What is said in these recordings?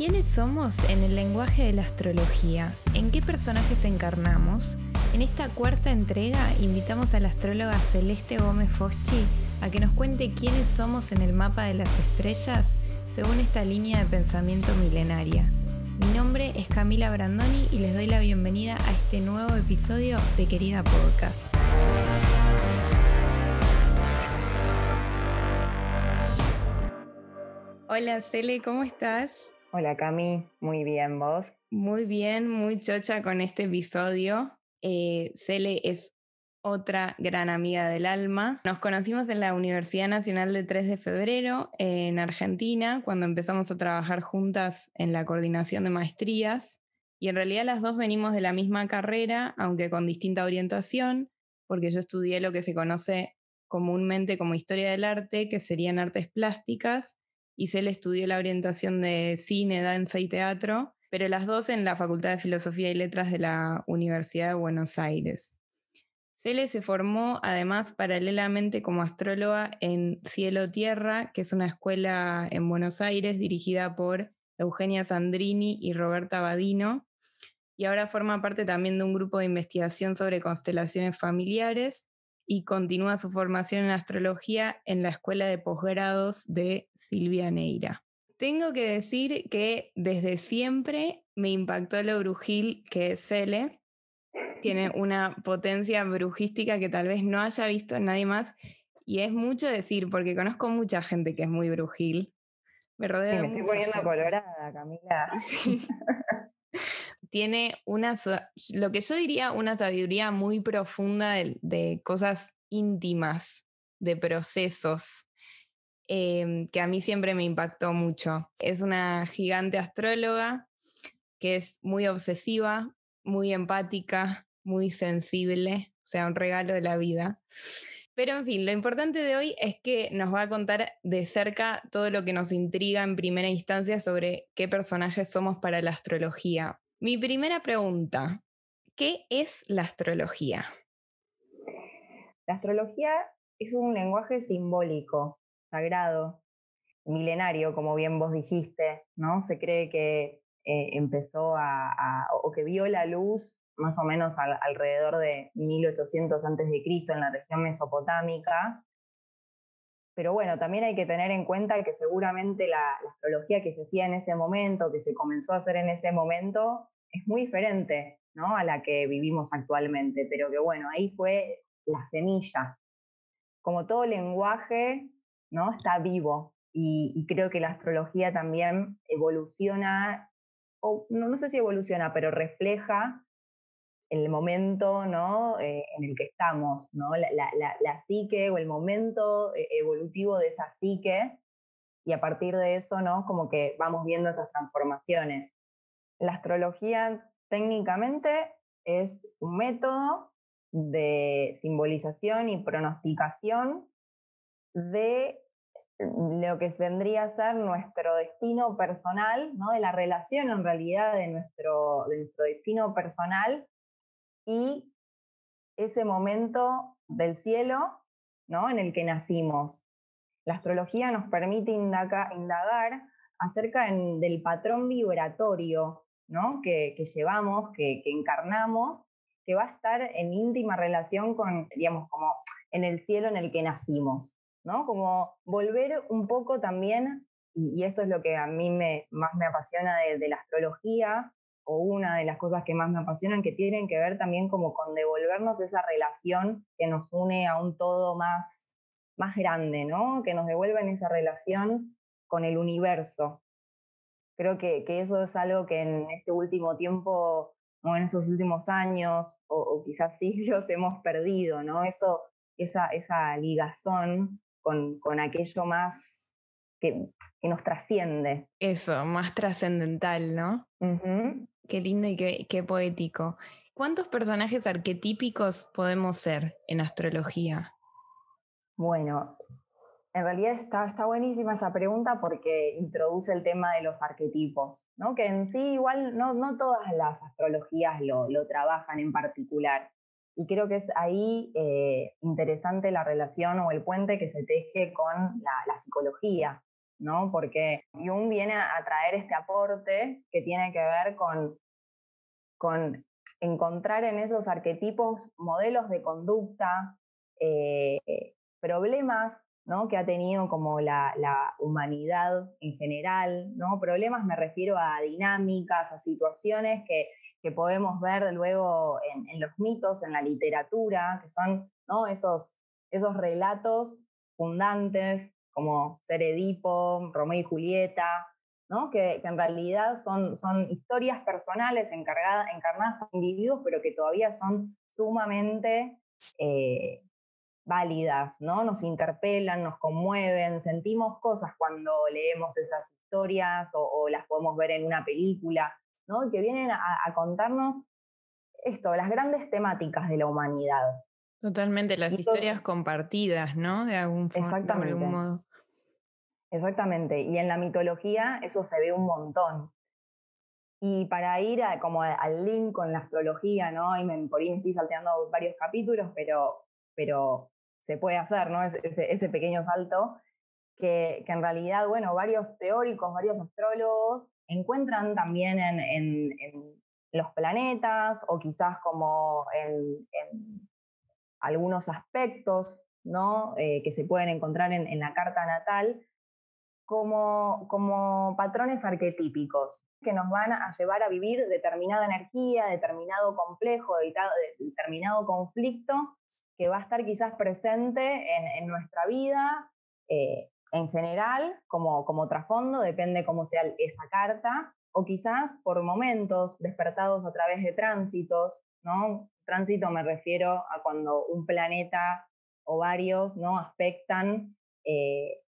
¿Quiénes somos en el lenguaje de la astrología? ¿En qué personajes encarnamos? En esta cuarta entrega invitamos a la astróloga Celeste Gómez Foschi a que nos cuente quiénes somos en el mapa de las estrellas según esta línea de pensamiento milenaria. Mi nombre es Camila Brandoni y les doy la bienvenida a este nuevo episodio de Querida Podcast. Hola Cele, ¿cómo estás? Hola Cami, muy bien, ¿vos? Muy bien, muy chocha con este episodio. Eh, Cele es otra gran amiga del alma. Nos conocimos en la Universidad Nacional de 3 de Febrero, en Argentina, cuando empezamos a trabajar juntas en la coordinación de maestrías. Y en realidad las dos venimos de la misma carrera, aunque con distinta orientación, porque yo estudié lo que se conoce comúnmente como historia del arte, que serían artes plásticas, y Cele estudió la orientación de cine, danza y teatro, pero las dos en la Facultad de Filosofía y Letras de la Universidad de Buenos Aires. Cele se formó además paralelamente como astróloga en Cielo Tierra, que es una escuela en Buenos Aires dirigida por Eugenia Sandrini y Roberta Badino, y ahora forma parte también de un grupo de investigación sobre constelaciones familiares y continúa su formación en astrología en la Escuela de Posgrados de Silvia Neira. Tengo que decir que desde siempre me impactó lo brujil que es Cele. Tiene una potencia brujística que tal vez no haya visto nadie más. Y es mucho decir, porque conozco mucha gente que es muy brujil. Me rodea. me estoy poniendo colorada, Camila. tiene una, lo que yo diría una sabiduría muy profunda de, cosas íntimas, de procesos, em, que a mí siempre me impactó mucho. Es una gigante astróloga que es muy obsesiva, muy empática, muy sensible, o sea, un regalo de la vida. Pero en fin, lo importante de hoy es que nos va a contar de cerca todo lo que nos intriga en primera instancia sobre qué personajes somos para la astrología. Mi primera pregunta, ¿qué es la astrología? La astrología es un lenguaje simbólico, sagrado, milenario, como bien vos dijiste, ¿no? Se cree que eh, empezó a, o que vio la luz más o menos alrededor de 1800 a.C. en la región mesopotámica. Pero bueno, también hay que tener en cuenta que seguramente la, astrología que se hacía en ese momento, que se comenzó a hacer en ese momento, es muy diferente ¿no? a la que vivimos actualmente, pero que bueno, ahí fue la semilla. Como todo lenguaje, ¿no? Está vivo y, creo que la astrología también evoluciona, o no, no sé si evoluciona, pero refleja el momento ¿no? Eh, en el que estamos, ¿no? La, la, la, psique o el momento eh, evolutivo de esa psique, y a partir de eso, ¿no? Como que vamos viendo esas transformaciones. La astrología técnicamente es un método de simbolización y pronosticación de lo que vendría a ser nuestro destino personal, ¿no? de la relación en realidad de nuestro, de nuestro destino personal y ese momento del cielo ¿no? en el que nacimos. La astrología nos permite indagar acerca del patrón vibratorio ¿no? que, llevamos, que, encarnamos, que va a estar en íntima relación con, digamos, como en el cielo en el que nacimos. ¿no? Como volver un poco también, y, esto es lo que a mí me, más me apasiona de la astrología, o una de las cosas que más me apasionan, que tienen que ver también como con devolvernos esa relación que nos une a un todo más, más grande, ¿no? Que nos devuelvan esa relación con el universo. Creo que, que eso es algo que en este último tiempo, o en esos últimos años, o, quizás siglos, hemos perdido, ¿no? Eso, esa, esa ligazón con, con aquello más que, que, nos trasciende. Eso, más trascendental, ¿no? Qué lindo y qué, poético. ¿Cuántos personajes arquetípicos podemos ser en astrología? Bueno, en realidad está, está buenísima esa pregunta porque introduce el tema de los arquetipos, ¿no? que en sí igual no, no todas las astrologías lo, lo, trabajan en particular. Y creo que es ahí eh, interesante la relación o el puente que se teje con la, la psicología, ¿no? Porque Jung viene a traer este aporte que tiene que ver con, con encontrar en esos arquetipos modelos de conducta, eh, problemas ¿no? que ha tenido como la, humanidad en general, ¿no? Problemas me refiero a dinámicas, a situaciones que, podemos ver luego en, los mitos, en la literatura, que son ¿no? esos, esos relatos fundantes como Ser Edipo, Romeo y Julieta, ¿no? que, en realidad son, son historias personales encargadas, encarnadas por individuos, pero que todavía son sumamente eh, válidas, ¿no? Nos interpelan, nos conmueven, sentimos cosas cuando leemos esas historias o, las podemos ver en una película, ¿no? Que vienen a, contarnos esto, las grandes temáticas de la humanidad. Totalmente, las historias compartidas, ¿no? De algún, Exactamente. de algún modo. Exactamente, y en la mitología eso se ve un montón. Y para ir como al link con la astrología, ¿no? Y me, por ahí me estoy salteando varios capítulos, pero, pero se puede hacer, ¿no? Ese, ese, pequeño salto, que, que, en realidad, bueno, varios teóricos, varios astrólogos encuentran también en, en, los planetas o quizás como en, algunos aspectos, ¿no? Eh, que se pueden encontrar en, la carta natal, como, como patrones arquetípicos que nos van a llevar a vivir determinada energía, determinado complejo, determinado conflicto que va a estar quizás presente en, nuestra vida eh, en general, como, como trasfondo, depende cómo sea esa carta, o quizás por momentos despertados a través de tránsitos, ¿no? Tránsito me refiero a cuando un planeta o varios, ¿no? Aspectan, eh,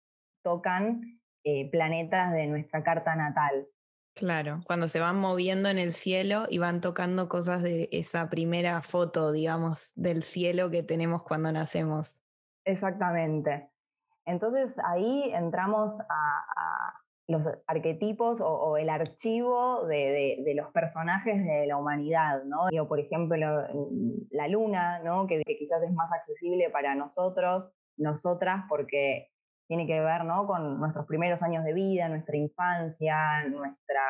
tocan eh, planetas de nuestra carta natal. Claro, cuando se van moviendo en el cielo y van tocando cosas de esa primera foto, digamos, del cielo que tenemos cuando nacemos. Exactamente. Entonces ahí entramos a, los arquetipos o, el archivo de, los personajes de la humanidad, ¿no? por ejemplo, la luna, ¿no? que quizás es más accesible para nosotros, nosotras, porque tiene que ver ¿no? con nuestros primeros años de vida, nuestra infancia, nuestra,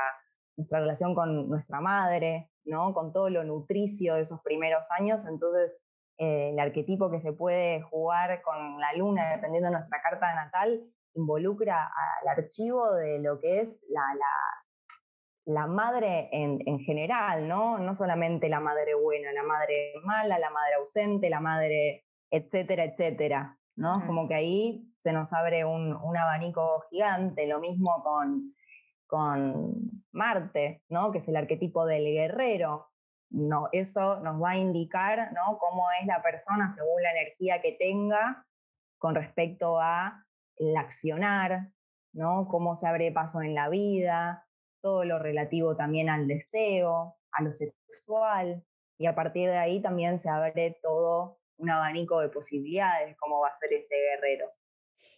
nuestra relación con nuestra madre, ¿no? con todo lo nutricio de esos primeros años. Entonces, eh, el arquetipo que se puede jugar con la luna, dependiendo de nuestra carta natal, involucra al archivo de lo que es la, la, la madre en, en, general, ¿no? No solamente la madre buena, la madre mala, la madre ausente, la madre, etcétera, etcétera, ¿no? Como que ahí se nos abre un, abanico gigante, lo mismo con, con Marte, ¿no? que es el arquetipo del guerrero. No, eso nos va a indicar ¿no? cómo es la persona según la energía que tenga con respecto a el accionar, ¿no? cómo se abre paso en la vida, todo lo relativo también al deseo, a lo sexual, y a partir de ahí también se abre todo un abanico de posibilidades, cómo va a ser ese guerrero.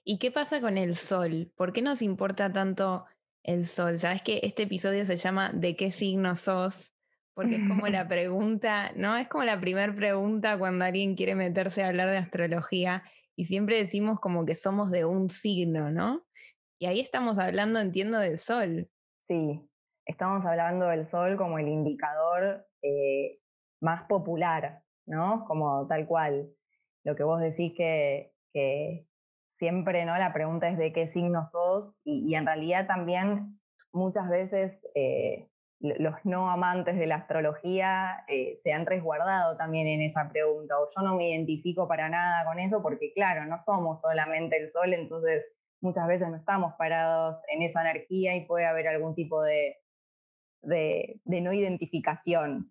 ¿Y qué pasa con el sol? ¿Por qué nos importa tanto el sol? Sabes que este episodio se llama ¿De qué signo sos? Porque es como la pregunta, ¿no? Es como la primera pregunta cuando alguien quiere meterse a hablar de astrología y siempre decimos como que somos de un signo, ¿no? Y ahí estamos hablando, entiendo, del sol. Sí, estamos hablando del sol como el indicador eh, más popular, ¿no? Como tal cual. Lo que vos decís que, que, siempre, ¿no? La pregunta es de qué signo sos y, en realidad también muchas veces eh, los no amantes de la astrología eh, se han resguardado también en esa pregunta o yo no me identifico para nada con eso porque claro, no somos solamente el sol, entonces muchas veces no estamos parados en esa energía y puede haber algún tipo de, de, no identificación.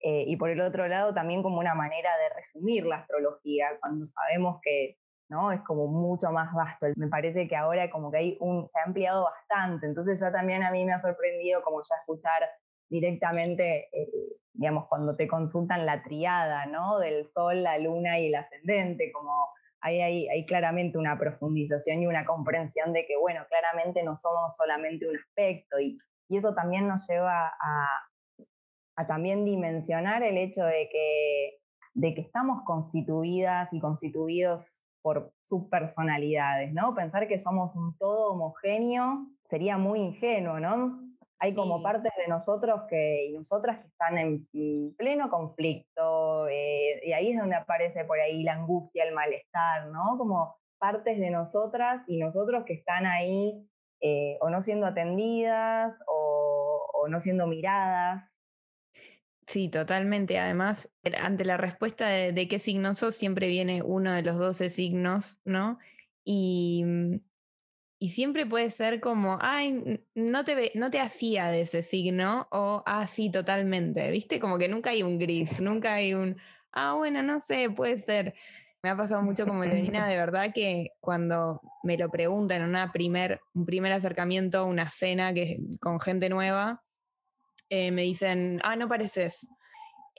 Eh, y por el otro lado, también como una manera de resumir la astrología, cuando sabemos que ¿no? Es como mucho más vasto. Me parece que ahora como que hay un, se ha ampliado bastante, entonces ya también a mí me ha sorprendido como ya escuchar directamente, eh, digamos, cuando te consultan la triada, ¿no? Del sol, la luna y el ascendente, como ahí hay, hay, claramente una profundización y una comprensión de que, bueno, claramente no somos solamente un aspecto y, y eso también nos lleva a, a también dimensionar el hecho de que, de que estamos constituidas y constituidos por subpersonalidades, ¿no? Pensar que somos un todo homogéneo sería muy ingenuo, ¿no? Hay como partes de nosotros que, y nosotras que están en pleno conflicto, eh, y ahí es donde aparece por ahí la angustia, el malestar, ¿no? Como partes de nosotras y nosotros que están ahí eh, o no siendo atendidas o, no siendo miradas. Sí, totalmente. Además, ante la respuesta de, qué signo sos, siempre viene uno de los 12 signos, ¿no? Y, mm, y siempre puede ser como, ay, no te, no te hacía de ese signo, o, ah, sí, totalmente, ¿viste? Como que nunca hay un gris, nunca hay un, ah, bueno, no sé, puede ser. Me ha pasado mucho como Leonina, de verdad que cuando me lo preguntan en una primer, un primer acercamiento, una cena que, con gente nueva, eh, me dicen, ah, no pareces.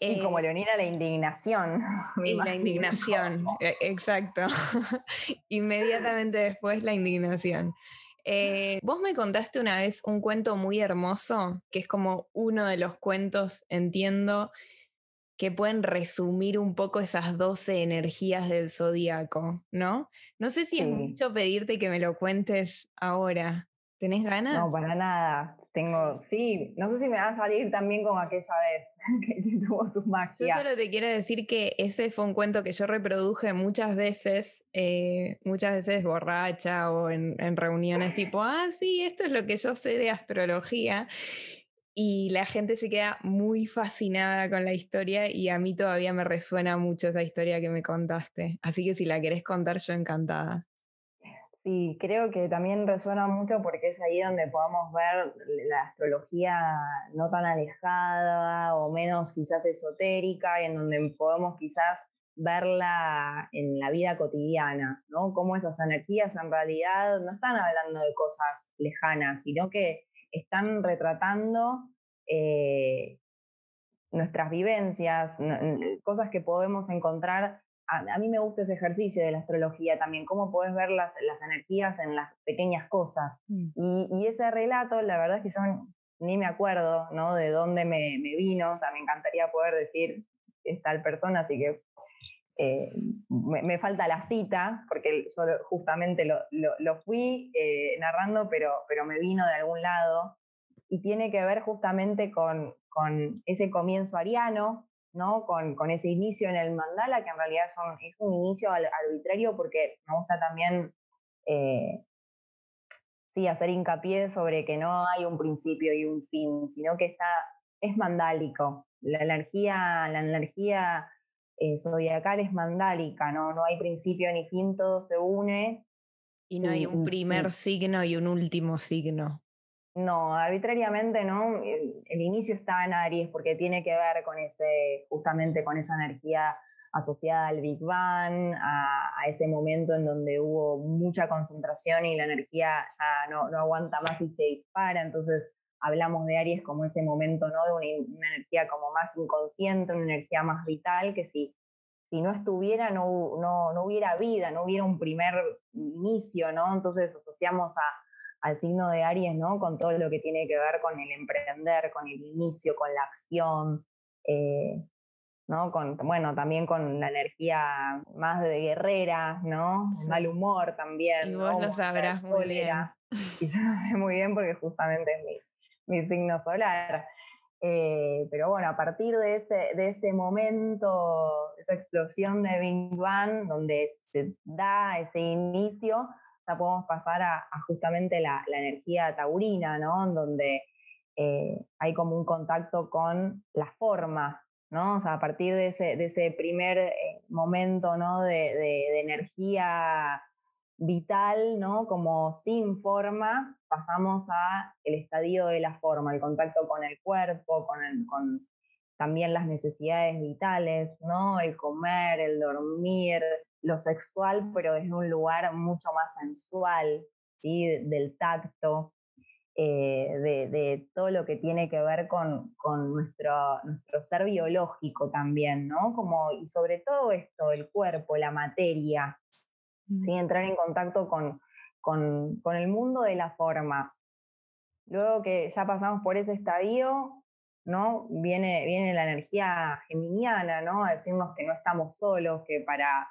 y como eh, Leonina, la indignación. Y la indignación, e, exacto. Inmediatamente después la indignación. Eh, vos me contaste una vez un cuento muy hermoso, que es como uno de los cuentos, entiendo, que pueden resumir un poco esas 12 energías del zodíaco, ¿no? No sé si es mucho pedirte que me lo cuentes ahora. ¿Tenés ganas? No, para nada. Tengo, sí, no sé si me va a salir también como aquella vez que, tuvo sus magia. Yo solo te quiero decir que ese fue un cuento que yo reproduje muchas veces, eh, muchas veces borracha o en, en reuniones tipo, ah, sí, esto es lo que yo sé de astrología y la gente se queda muy fascinada con la historia y a mí todavía me resuena mucho esa historia que me contaste. Así que si la querés contar, yo encantada. Sí, creo que también resuena mucho porque es ahí donde podemos ver la astrología no tan alejada o menos quizás esotérica y en donde podemos quizás verla en la vida cotidiana, ¿no? Cómo esas energías en realidad no están hablando de cosas lejanas, sino que están retratando eh, nuestras vivencias, cosas que podemos encontrar. A, mí me gusta ese ejercicio de la astrología también, cómo puedes ver las, las energías en las pequeñas cosas. Mm. Y, ese relato, la verdad es que son, ni me acuerdo ¿no? de dónde me, me vino, o sea, me encantaría poder decir es tal persona, así que eh, me, falta la cita, porque yo justamente lo, lo, fui eh, narrando, pero, pero me vino de algún lado, y tiene que ver justamente con, con ese comienzo ariano, ¿no? Con, con, ese inicio en el mandala, que en realidad son, es un inicio arbitrario, porque me gusta también eh, sí, hacer hincapié sobre que no hay un principio y un fin, sino que está, es mandálico. La energía, la energía eh, zodiacal es mandálica, ¿no? No hay principio ni fin, todo se une. Y no hay un primer signo y un último signo. No, arbitrariamente, ¿no? El, inicio está en Aries porque tiene que ver con ese, justamente con esa energía asociada al Big Bang, a, ese momento en donde hubo mucha concentración y la energía ya no, no aguanta más y se dispara. Entonces, hablamos de Aries como ese momento, ¿no? De una, energía como más inconsciente, una energía más vital, que si, si no estuviera, no, no, no hubiera vida, no hubiera un primer inicio, ¿no? Entonces asociamos a, al signo de Aries, ¿no? Con todo lo que tiene que ver con el emprender, con el inicio, con la acción, eh, ¿no? Con, bueno, también con la energía más de guerrera, ¿no? Mal humor también. Y vos lo sabrás muy bien. Y yo lo sé muy bien porque justamente es mi, mi signo solar. Eh, pero bueno, a partir de ese, de ese momento, esa explosión de Big Bang, donde se da ese inicio, ya podemos pasar a, justamente la, energía taurina, ¿no? Donde eh, hay como un contacto con la forma, ¿no? O sea, a partir de ese, primer eh, momento, ¿no? De, de energía vital, ¿no? Como sin forma, pasamos a el estadio de la forma, el contacto con el cuerpo, con, con también las necesidades vitales, ¿no? El comer, el dormir, lo sexual, pero desde un lugar mucho más sensual, ¿sí? Del tacto, eh, de, todo lo que tiene que ver con, con nuestro, nuestro, ser biológico también, ¿no? Como, y sobre todo esto, el cuerpo, la materia, entrar en contacto con, con, el mundo de las formas. Luego que ya pasamos por ese estadio, ¿no? Viene, viene la energía geminiana, ¿no? A decirnos que no estamos solos, que para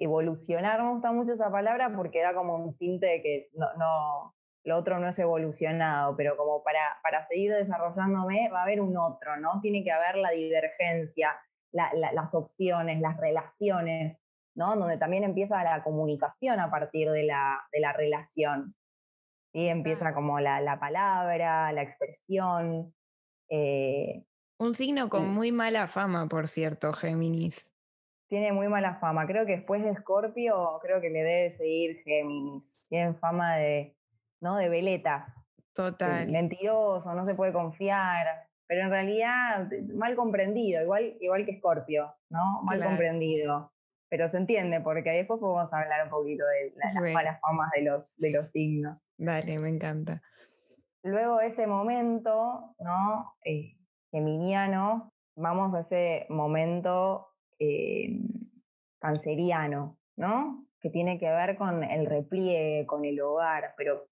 evolucionar, me gusta mucho esa palabra porque da como un tinte de que no, no lo otro no es evolucionado, pero como para, para seguir desarrollándome va a haber un otro, ¿no? Tiene que haber la divergencia, las opciones, las relaciones, ¿no? Donde también empieza la comunicación a partir de la, de la relación. Y empieza como la, la palabra, la expresión. Eh, un signo con muy mala fama, por cierto, Géminis. Tiene muy mala fama. Creo que después de Escorpio, creo que le debe seguir Géminis. Tienen fama de, ¿no? De veletas. Total. Mentiroso, no se puede confiar. Pero en realidad, mal comprendido, igual, igual que Escorpio, ¿no? Mal comprendido. Pero se entiende, porque después podemos hablar un poquito de las malas famas de los, de los signos. Vale, me encanta. Luego ese momento, ¿no? Eh, geminiano, vamos a ese momento eh, canceriano, ¿no? Que tiene que ver con el repliegue, con el hogar, pero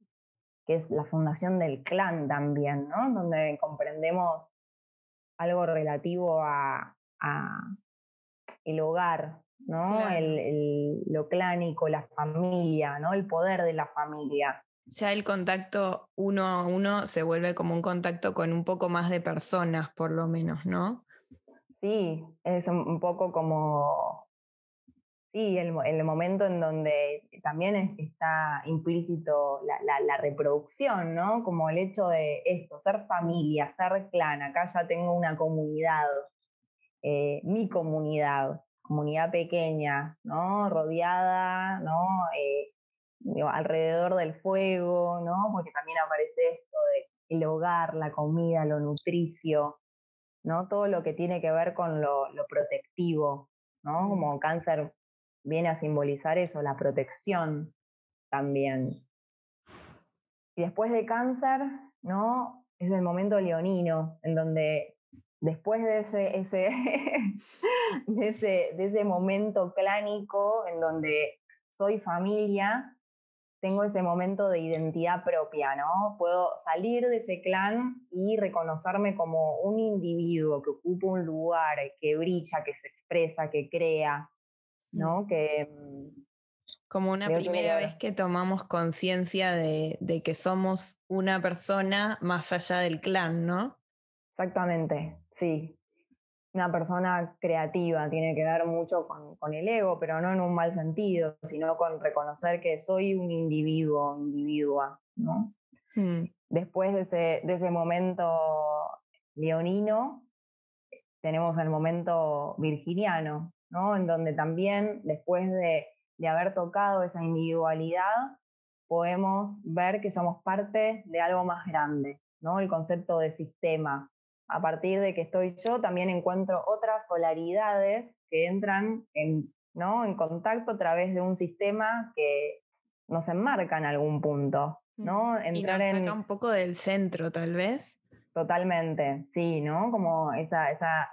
que es la fundación del clan también, ¿no? Donde comprendemos algo relativo a, el hogar, ¿no? El, lo clánico, la familia, ¿no? El poder de la familia. Ya el contacto uno a uno se vuelve como un contacto con un poco más de personas, por lo menos, ¿no? Sí, es un poco como, sí, el, el momento en donde también está implícito la, reproducción, ¿no? Como el hecho de esto, ser familia, ser clan, acá ya tengo una comunidad, eh, mi comunidad, comunidad pequeña, ¿no? Rodeada, ¿no? Eh, alrededor del fuego, ¿no? Porque también aparece esto de el hogar, la comida, lo nutricio, ¿no? Todo lo que tiene que ver con lo, protectivo, ¿no? Como cáncer viene a simbolizar eso, la protección también. Y después de cáncer, ¿no? Es el momento leonino, en donde después de ese, ese, de ese, de ese momento clánico, en donde soy familia, tengo ese momento de identidad propia, ¿no? Puedo salir de ese clan y reconocerme como un individuo que ocupa un lugar, que brilla, que se expresa, que crea, ¿no? Mm. Que, mm, como una primera vez que tomamos conciencia de, de, que somos una persona más allá del clan, ¿no? Exactamente, sí una persona creativa, tiene que ver mucho con, el ego, pero no en un mal sentido, sino con reconocer que soy un individuo, individua, ¿no? Hmm. Después de ese, de ese momento leonino, tenemos el momento virginiano, ¿no? En donde también, después de, de haber tocado esa individualidad, podemos ver que somos parte de algo más grande, ¿no? El concepto de sistema, a partir de que estoy yo, también encuentro otras solaridades que entran en, ¿no? en contacto a través de un sistema que nos enmarca en algún punto. Mm, ¿no? Entrar y nos saca un poco del centro, tal vez. Totalmente, sí, ¿no? Como esa, esa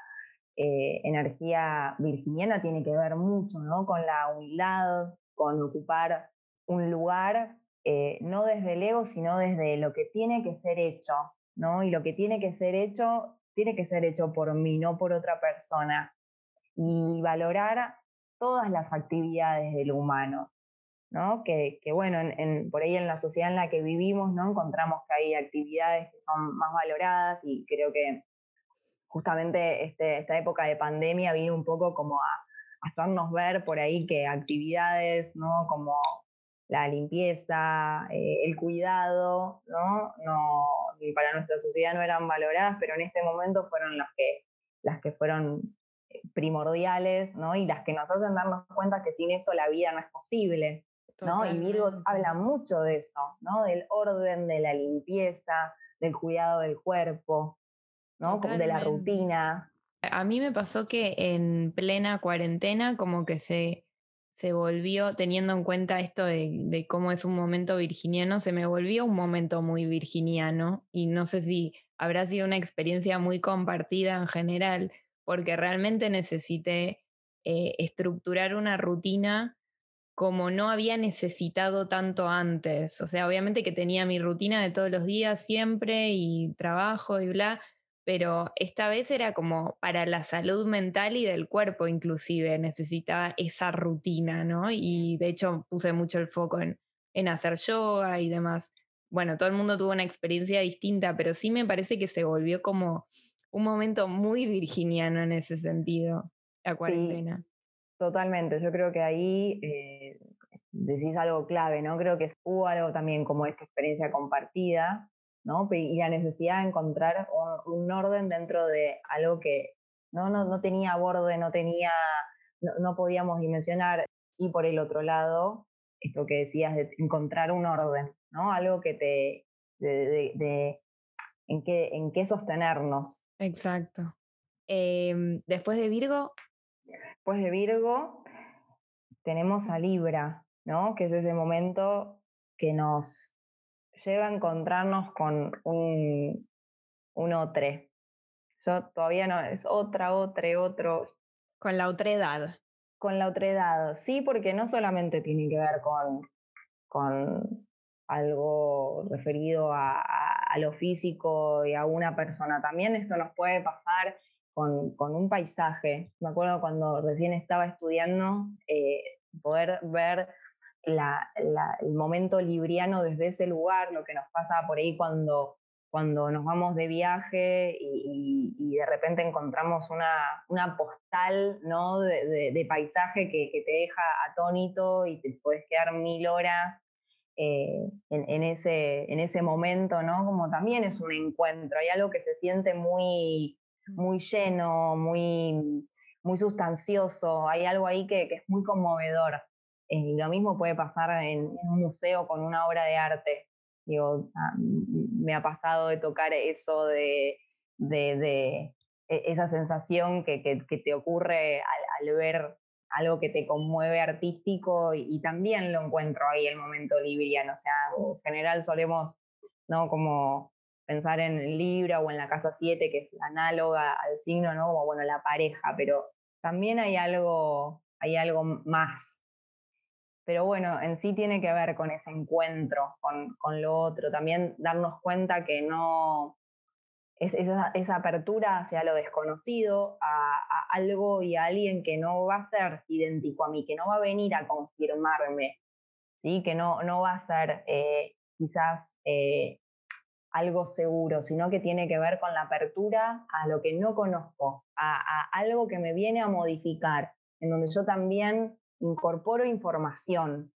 eh, energía virginiana tiene que ver mucho, ¿no? Con la humildad, con ocupar un lugar, eh, no desde el ego, sino desde lo que tiene que ser hecho, Y lo que tiene que ser hecho, tiene que ser hecho por mí, no por otra persona. Y valorar todas las actividades del humano, ¿no? Que, bueno, por ahí en la sociedad en la que vivimos, ¿no? Encontramos que hay actividades que son más valoradas y creo que justamente este, esta época de pandemia vino un poco como a hacernos ver por ahí que actividades, ¿no? Como la limpieza, eh, el cuidado, ¿no? ¿no? Para nuestra sociedad no eran valoradas, pero en este momento fueron las que, las que fueron eh, primordiales, ¿no? Y las que nos hacen darnos cuenta que sin eso la vida no es posible, ¿no? Y Virgo habla mucho de eso, ¿no? Del orden, de la limpieza, del cuidado del cuerpo, ¿no? De la rutina. A mí me pasó que en plena cuarentena como que se se volvió, teniendo en cuenta esto de, cómo es un momento virginiano, se me volvió un momento muy virginiano y no sé si habrá sido una experiencia muy compartida en general, porque realmente necesité eh, estructurar una rutina como no había necesitado tanto antes. O sea, obviamente que tenía mi rutina de todos los días siempre y trabajo y bla, pero esta vez era como para la salud mental y del cuerpo inclusive, necesitaba esa rutina, ¿no? Y de hecho puse mucho el foco en, en hacer yoga y demás. Bueno, todo el mundo tuvo una experiencia distinta, pero sí me parece que se volvió como un momento muy virginiano en ese sentido, la cuarentena. totalmente, yo creo que ahí eh, decís algo clave, ¿no? Creo que hubo algo también como esta experiencia compartida, ¿no? Y la necesidad de encontrar un, orden dentro de algo que no, no, no tenía borde, no tenía, no, podíamos dimensionar. Y por el otro lado, esto que decías de encontrar un orden, ¿no? Algo que te, de, en, qué, en qué sostenernos. Exacto. Em, después de Virgo. Después de Virgo tenemos a Libra, ¿no? Que es ese momento que nos lleva a encontrarnos con un, un otro. Yo todavía no, es otra, otra, otro. Con la otredad. Con la otredad, sí, porque no solamente tiene que ver con, con algo referido a, lo físico y a una persona, también esto nos puede pasar con, con un paisaje. Me acuerdo cuando recién estaba estudiando, eh, poder ver el momento libriano desde ese lugar, lo que nos pasa por ahí cuando, cuando nos vamos de viaje y, de repente encontramos una, una postal ¿no? de, paisaje que, te deja atónito y te puedes quedar mil horas eh, en, ese, en ese momento, ¿no? Como también es un encuentro, hay algo que se siente muy, muy lleno, muy, muy sustancioso, hay algo ahí que, que es muy conmovedor. Eh, lo mismo puede pasar en, un museo con una obra de arte. Digo, ah, me ha pasado de tocar eso de, e, esa sensación que, que, te ocurre al, ver algo que te conmueve artístico y, también lo encuentro ahí el momento libriano. O sea, en general solemos, ¿no? Como pensar en Libra o en la casa 7, que es análoga al signo, ¿no? Como, bueno, la pareja, pero también hay algo, hay algo más pero bueno, en sí tiene que ver con ese encuentro con, con lo otro, también darnos cuenta que no, es, esa, esa, apertura hacia lo desconocido, a, algo y a alguien que no va a ser idéntico a mí, que no va a venir a confirmarme, ¿sí? que no, no va a ser eh, quizás eh, algo seguro, sino que tiene que ver con la apertura a lo que no conozco, a, a algo que me viene a modificar, en donde yo también incorporo información.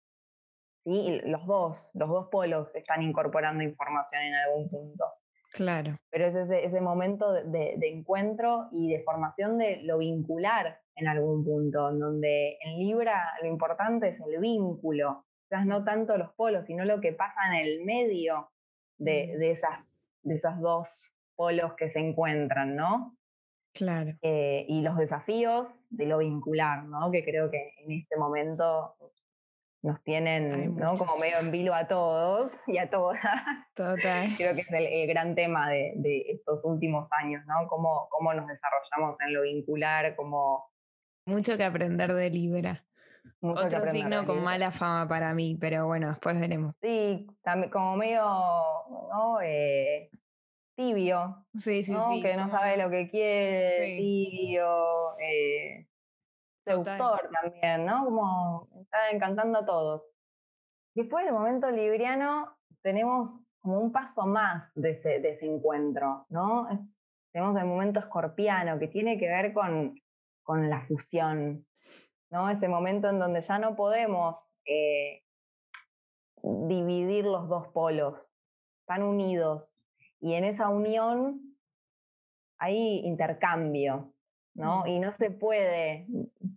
¿sí? Los dos, los dos polos están incorporando información en algún punto. Claro. Pero es ese, ese momento de, encuentro y de formación de lo vincular en algún punto, en donde en Libra lo importante es el vínculo, quizás no tanto los polos, sino lo que pasa en el medio de, de, esas, de esos dos polos que se encuentran, ¿no? Claro. Eh, y los desafíos de lo vincular, ¿no? Que creo que en este momento nos tienen ¿no? como medio en vilo a todos y a todas. Total. Creo que es el, gran tema de, de, estos últimos años, ¿no? Cómo, cómo nos desarrollamos en lo vincular, cómo... Mucho que aprender de Libra. Otro signo con mala fama para mí, pero bueno, después veremos. Sí, también como medio, ¿no? Eh, tibio, sí, sí, que no sabe lo que quiere, tibio, eh, seductor también, ¿no? Como está encantando a todos. Después del momento libriano tenemos como un paso más de ese, de ese encuentro, ¿no? Tenemos el momento escorpiano que tiene que ver con, con la fusión, ¿no? Ese momento en donde ya no podemos eh, dividir los dos polos, están unidos, y en esa unión hay intercambio, ¿no? Y no se puede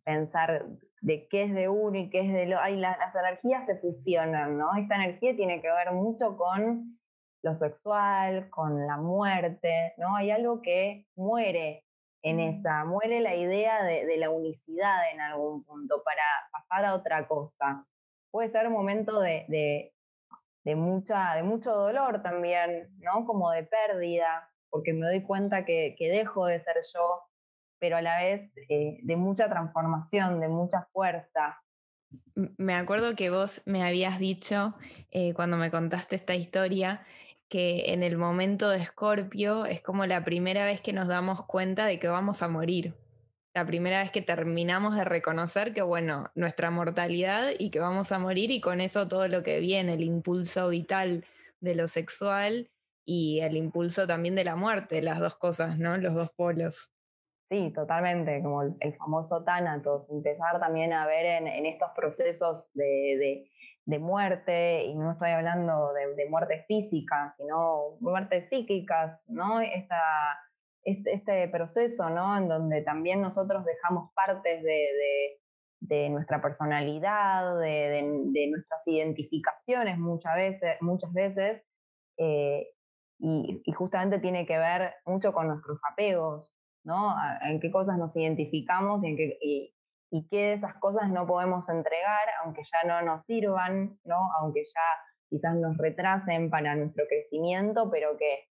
pensar de qué es de uno y qué es de lo... Hay, las energías se fusionan, ¿no? Esta energía tiene que ver mucho con lo sexual, con la muerte, ¿no? Hay algo que muere en esa, muere la idea de, la unicidad en algún punto para pasar a otra cosa. Puede ser un momento de de, mucha, de mucho dolor también, ¿no? Como de pérdida, porque me doy cuenta que, que dejo de ser yo, pero a la vez eh, de mucha transformación, de mucha fuerza. Me acuerdo que vos me habías dicho eh, cuando me contaste esta historia que en el momento de Escorpio es como la primera vez que nos damos cuenta de que vamos a morir. La primera vez que terminamos de reconocer que, bueno, nuestra mortalidad y que vamos a morir y con eso todo lo que viene, el impulso vital de lo sexual y el impulso también de la muerte, las dos cosas, ¿no? Los dos polos. Sí, totalmente, como el, famoso Thanatos, empezar también a ver en, estos procesos de, muerte, y no estoy hablando de, muerte física, sino muertes psíquicas, ¿no? Esta, este, este, proceso, ¿no? En donde también nosotros dejamos partes de, nuestra personalidad, de, nuestras identificaciones muchas veces, muchas veces eh, y, justamente tiene que ver mucho con nuestros apegos, ¿no? En qué cosas nos identificamos y, en qué, y, qué de esas cosas no podemos entregar, aunque ya no nos sirvan, ¿no? Aunque ya quizás nos retrasen para nuestro crecimiento, pero que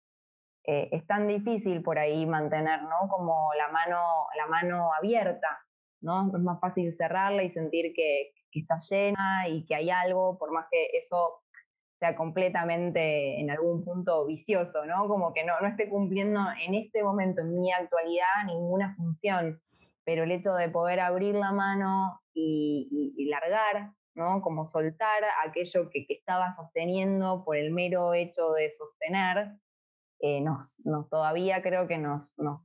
eh, es tan difícil por ahí mantener, ¿no? Como la mano, la mano abierta, ¿no? Es más fácil cerrarla y sentir que, que está llena y que hay algo, por más que eso sea completamente en algún punto vicioso, ¿no? Como que no, no esté cumpliendo en este momento, en mi actualidad, ninguna función. Pero el hecho de poder abrir la mano y, largar, ¿no? Como soltar aquello que, estaba sosteniendo por el mero hecho de sostener, eh, nos, todavía creo que nos, nos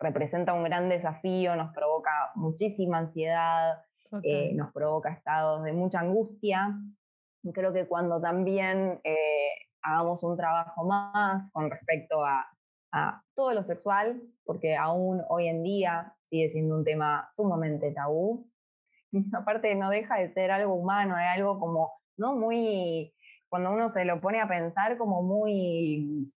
representa un gran desafío, nos provoca muchísima ansiedad, eh, nos provoca estados de mucha angustia creo que cuando también eh, hagamos un trabajo más con respecto a, todo lo sexual, porque aún hoy en día sigue siendo un tema sumamente tabú, aparte no deja de ser algo humano, es algo como, ¿no? Muy, cuando uno se lo pone a pensar como muy,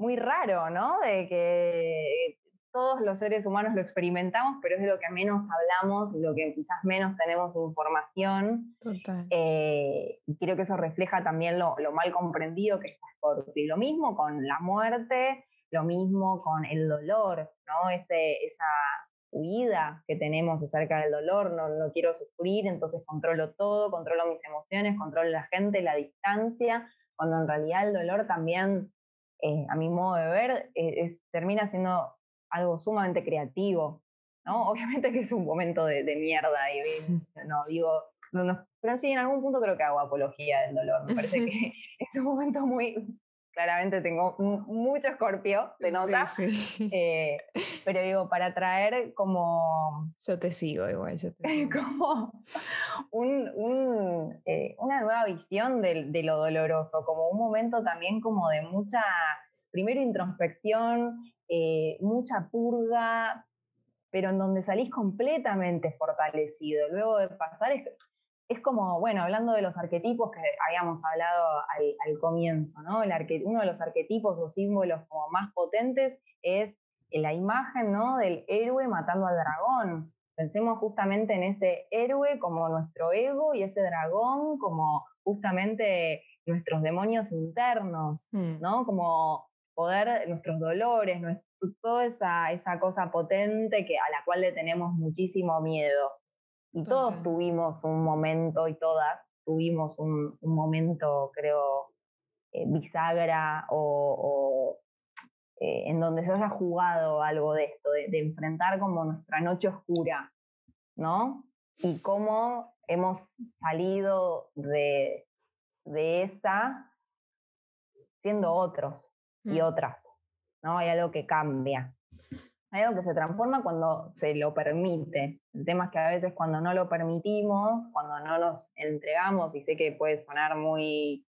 muy raro, ¿no? De que todos los seres humanos lo experimentamos, pero es de lo que menos hablamos, lo que quizás menos tenemos información. Total. Eh, y creo que eso refleja también lo, mal comprendido que está Scorpio. Lo mismo con la muerte, lo mismo con el dolor, ¿no? Ese, esa huida que tenemos acerca del dolor, no, no quiero sufrir, entonces controlo todo, controlo mis emociones, controlo la gente, la distancia, cuando en realidad el dolor también, eh, a mi modo de ver, eh, termina siendo algo sumamente creativo, ¿no? Obviamente que es un momento de, mierda y no digo, pero sí, en algún punto creo que hago apología del dolor, me parece que es un momento muy, claramente tengo mucho escorpio, se nota, eh, pero digo, para traer como... Yo te sigo igual, yo te sigo. Como un, eh, una nueva visión de, de, lo doloroso, como un momento también como de mucha, primero introspección, eh, mucha purga, pero en donde salís completamente fortalecido. Luego de pasar, es, como, bueno, hablando de los arquetipos que habíamos hablado al, comienzo, ¿no? El uno de los arquetipos o símbolos como más potentes es la imagen, ¿no? Del héroe matando al dragón. Pensemos justamente en ese héroe como nuestro ego y ese dragón como justamente nuestros demonios internos, mm. ¿no? Como poder, nuestros dolores, toda esa, esa cosa potente que, a la cual le tenemos muchísimo miedo. Y todos tuvimos un momento, y todas tuvimos un, momento, creo, eh, bisagra o, eh, en donde se haya jugado algo de esto, de, enfrentar como nuestra noche oscura, ¿no? Y cómo hemos salido de, de esa siendo otros, y mm. otras, ¿no? Hay algo que cambia. Hay algo que se transforma cuando se lo permite. El tema es que a veces cuando no lo permitimos, cuando no nos entregamos, y sé que puede sonar muy,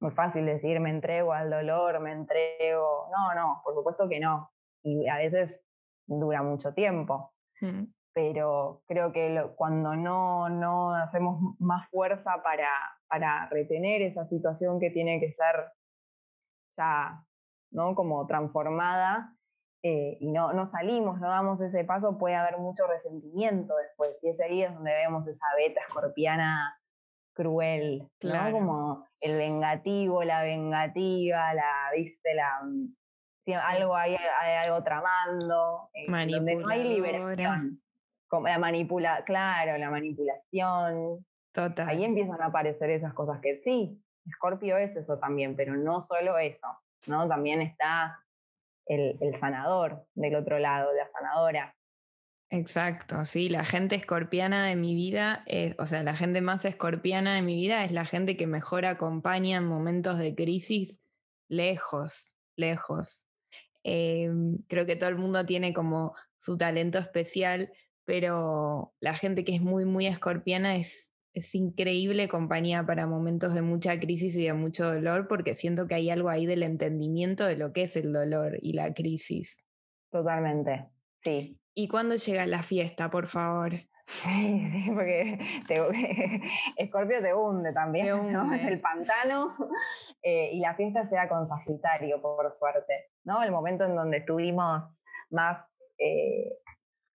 muy fácil decir me entrego al dolor, me entrego. No, no, por supuesto que no. Y a veces dura mucho tiempo. Mm. Pero creo que cuando no, no hacemos más fuerza para, para retener esa situación que tiene que ser ya ¿no? Como transformada eh, y no, no salimos, no damos ese paso, puede haber mucho resentimiento después. Y es ahí es donde vemos esa beta escorpiana cruel, ¿no? Como el vengativo, la vengativa, la, viste, la... algo hay, hay, algo tramando, eh, donde no hay liberación. Como la manipula, claro, la manipulación. Total. Ahí empiezan a aparecer esas cosas que sí, Escorpio es eso también, pero no solo eso, ¿no? También está el, sanador del otro lado, la sanadora. Exacto, sí, la gente escorpiana de mi vida, o sea, la gente más escorpiana de mi vida es la gente que mejor acompaña en momentos de crisis lejos, lejos. Em, creo que todo el mundo tiene como su talento especial, pero la gente que es muy, muy escorpiana es, es increíble compañía para momentos de mucha crisis y de mucho dolor, porque siento que hay algo ahí del entendimiento de lo que es el dolor y la crisis. Totalmente, sí. ¿Y cuándo llega la fiesta, por favor? Sí, porque Escorpio te hunde también, ¿no? Es el pantano eh, y la fiesta sea con Sagitario, por suerte, ¿no? El momento en donde estuvimos más eh,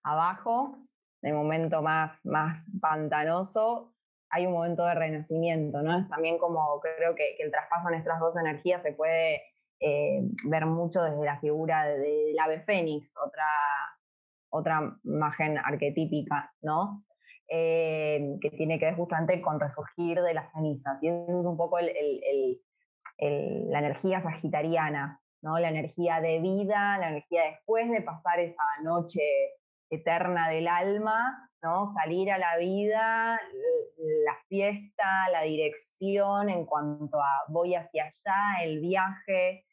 abajo, el momento más, más pantanoso, hay un momento de renacimiento, ¿no? Es también como creo que, el traspaso en estas dos energías se puede eh, ver mucho desde la figura del ave fénix, otra otra imagen arquetípica, ¿no? Eh, que tiene que ver justamente con resurgir de las cenizas. Y eso es un poco la energía sagitariana, ¿no? La energía de vida, la energía después de pasar esa noche eterna del alma, ¿no? Salir a la vida, la fiesta, la dirección en cuanto a voy hacia allá, el viaje,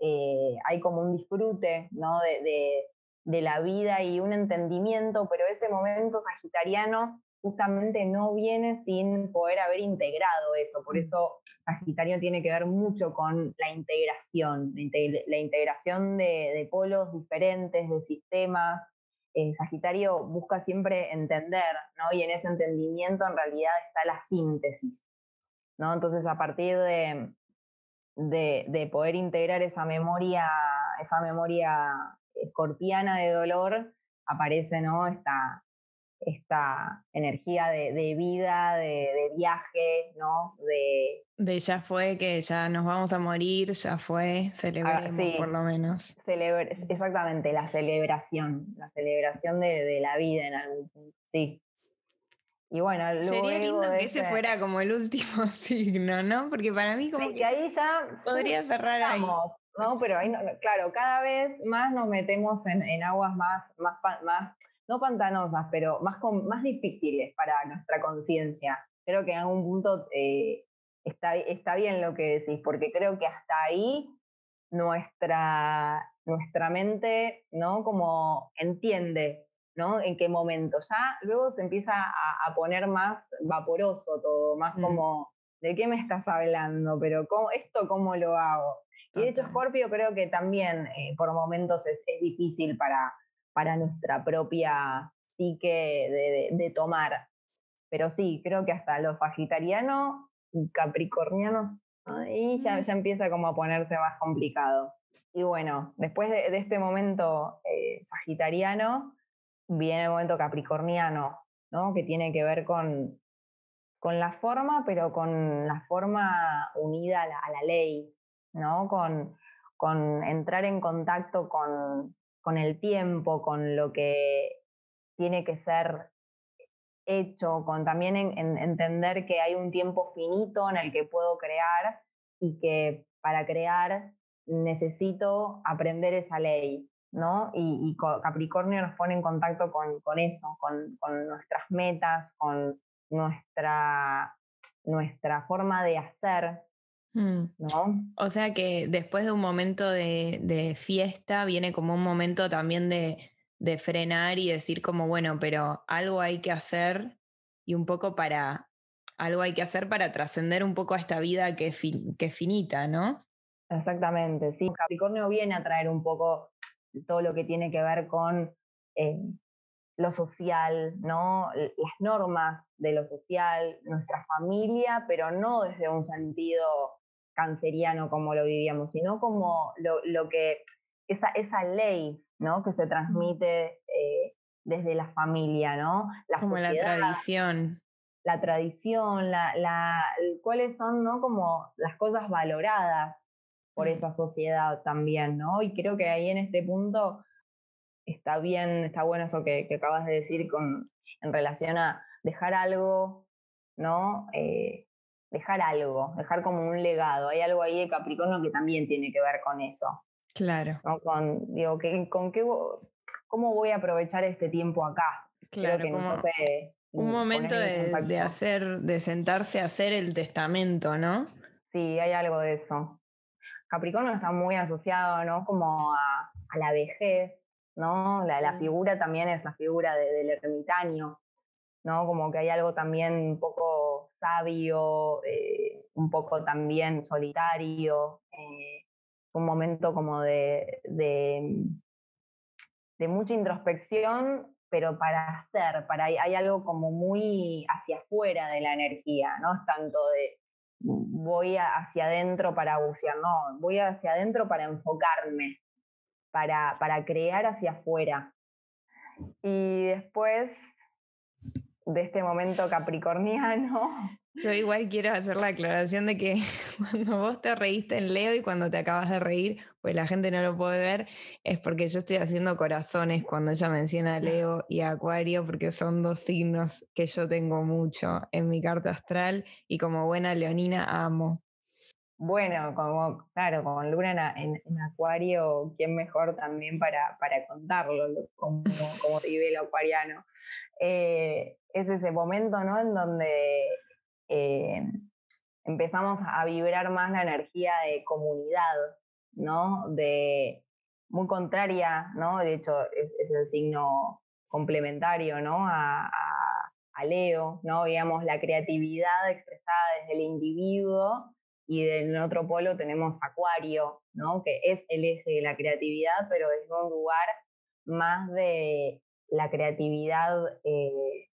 eh, hay como un disfrute, ¿no? de, de la vida y un entendimiento, pero ese momento sagitariano justamente no viene sin poder haber integrado eso. Por mm. eso Sagitario tiene que ver mucho con la integración, la, integración de, polos diferentes, de sistemas. Eh, Sagitario busca siempre entender, ¿no? Y en ese entendimiento en realidad está la síntesis, ¿no? Entonces a partir de, de, de poder integrar esa memoria, esa memoria escorpiana de dolor, aparece ¿no? esta, esta energía de, vida, de, viaje, ¿no? De, de ya fue, que ya nos vamos a morir, ya fue, celebremos por lo menos. exactamente, la celebración, la celebración de, la vida en algún punto, sí. Y bueno, luego Sería lindo que ese fuera como el último signo, ¿no? Porque para mí como que ahí ya podría cerrar ahí. ¿no? Pero ahí, claro, cada vez más nos metemos en, aguas más, más, más, no pantanosas, pero más, más difíciles para nuestra conciencia. Creo que en algún punto eh, está, está bien lo que decís, porque creo que hasta ahí nuestra, nuestra mente, ¿no? Como entiende, ¿no? En qué momento. Ya luego se empieza a, poner más vaporoso todo, más mm. como, ¿de qué me estás hablando? Pero ¿cómo, ¿esto cómo lo hago? Y de hecho, Scorpio creo que también eh, por momentos es, difícil para, para nuestra propia psique de, tomar. Pero sí, creo que hasta los sagitarianos y capricornianos, ahí ya, ya empieza como a ponerse más complicado. Y bueno, después de, este momento eh, sagitariano, viene el momento capricorniano, ¿no? que tiene que ver con, con la forma, pero con la forma unida a la ley, ¿no? Con, con entrar en contacto con, con, el tiempo, con lo que tiene que ser hecho, con también entender que hay un tiempo finito en el que puedo crear y que para crear necesito aprender esa ley, ¿no? Y, Capricornio nos pone en contacto con, con eso, con, con, nuestras metas, con nuestra, nuestra forma de hacer. ¿No? O sea que después de un momento de, fiesta viene como un momento también de, frenar y decir como, bueno, pero algo hay que hacer y un poco para, algo hay que hacer para trascender un poco a esta vida que es, que finita, ¿no? Exactamente, sí. Capricornio viene a traer un poco todo lo que tiene que ver con eh, lo social, ¿no? Las normas de lo social, nuestra familia, pero no desde un sentido canceriano como lo vivíamos, sino como lo, que, esa, esa ley, ¿no? Que se transmite eh, desde la familia, ¿no? La como la tradición. La tradición, la, la, cuáles son, ¿no? Como las cosas valoradas por mm. esa sociedad también, ¿no? Y creo que ahí en este punto está bien, está bueno eso que, acabas de decir con, en relación a dejar algo, ¿no? Eh, dejar algo, dejar como un legado. Hay algo ahí de Capricornio que también tiene que ver con eso. Claro. Con, digo, ¿con qué, ¿cómo voy a aprovechar este tiempo acá? Claro, como un momento de, hacer, de sentarse a hacer el testamento, ¿no? Sí, hay algo de eso. Capricornio está muy asociado, ¿no? Como a, la vejez, ¿no? La, figura también es la figura del ermitaño, ¿no? Como que hay algo también un poco sabio, eh, un poco también solitario, eh, un momento como de, de, mucha introspección, pero para hacer, para hay, algo como muy hacia afuera de la energía, no es tanto de voy hacia adentro para bucear, no, voy hacia adentro para enfocarme, para, para crear hacia afuera. Y después de este momento capricorniano. Yo igual quiero hacer la aclaración de que cuando vos te reíste en Leo y cuando te acabas de reír, pues la gente no lo puede ver, es porque yo estoy haciendo corazones cuando ella menciona a Leo y Acuario, porque son dos signos que yo tengo mucho en mi carta astral y como buena leonina amo. Bueno, como, claro, con Luna en, Acuario, ¿quién mejor también para, para contarlo, como, como vive el acuariano? Eh, es ese momento, ¿no? En donde eh, empezamos a vibrar más la energía de comunidad, ¿no? De muy contraria, ¿no? De hecho, es, el signo complementario, ¿no? A, a, Leo, ¿no? Digamos, la creatividad expresada desde el individuo y en otro polo tenemos Acuario, ¿no? Que es el eje de la creatividad, pero es un lugar más de la creatividad eh,